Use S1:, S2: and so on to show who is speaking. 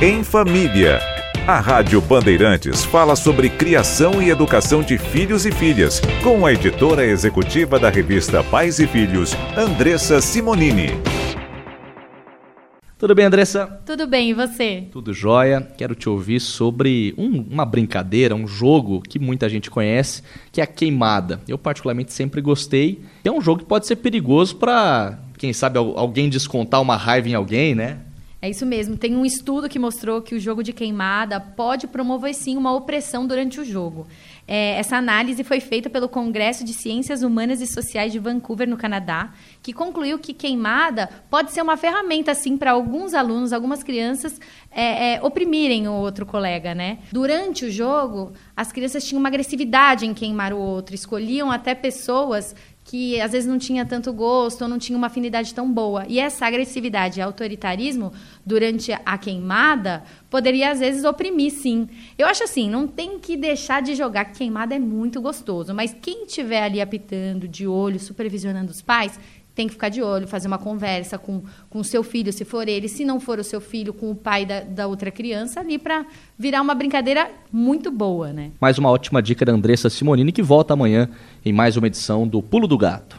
S1: Em Família. A Rádio Bandeirantes fala sobre criação e educação de filhos e filhas, com a editora executiva da revista Pais e Filhos, Andressa Simonini.
S2: Tudo bem, Andressa?
S3: Tudo bem, e você?
S2: Tudo jóia. Quero te ouvir sobre um, uma brincadeira, um jogo que muita gente conhece, que é a queimada. Eu, particularmente, sempre gostei. É um jogo que pode ser perigoso para, quem sabe, alguém descontar uma raiva em alguém, né?
S3: É isso mesmo. Tem um estudo que mostrou que o jogo de queimada pode promover sim uma opressão durante o jogo. É, essa análise foi feita pelo Congresso de Ciências Humanas e Sociais de Vancouver, no Canadá, que concluiu que queimada pode ser uma ferramenta assim para alguns alunos, algumas crianças é, é, oprimirem o outro colega, né? Durante o jogo, as crianças tinham uma agressividade em queimar o outro, escolhiam até pessoas que às vezes não tinha tanto gosto ou não tinha uma afinidade tão boa. E essa agressividade e autoritarismo durante a queimada poderia às vezes oprimir, sim. Eu acho assim, não tem que deixar de jogar, que queimada é muito gostoso, mas quem estiver ali apitando, de olho, supervisionando os pais, tem que ficar de olho, fazer uma conversa com o seu filho, se for ele, se não for o seu filho, com o pai da, da outra criança, ali para virar uma brincadeira muito boa, né?
S2: Mais uma ótima dica da Andressa Simonini, que volta amanhã em mais uma edição do Pulo do Gato.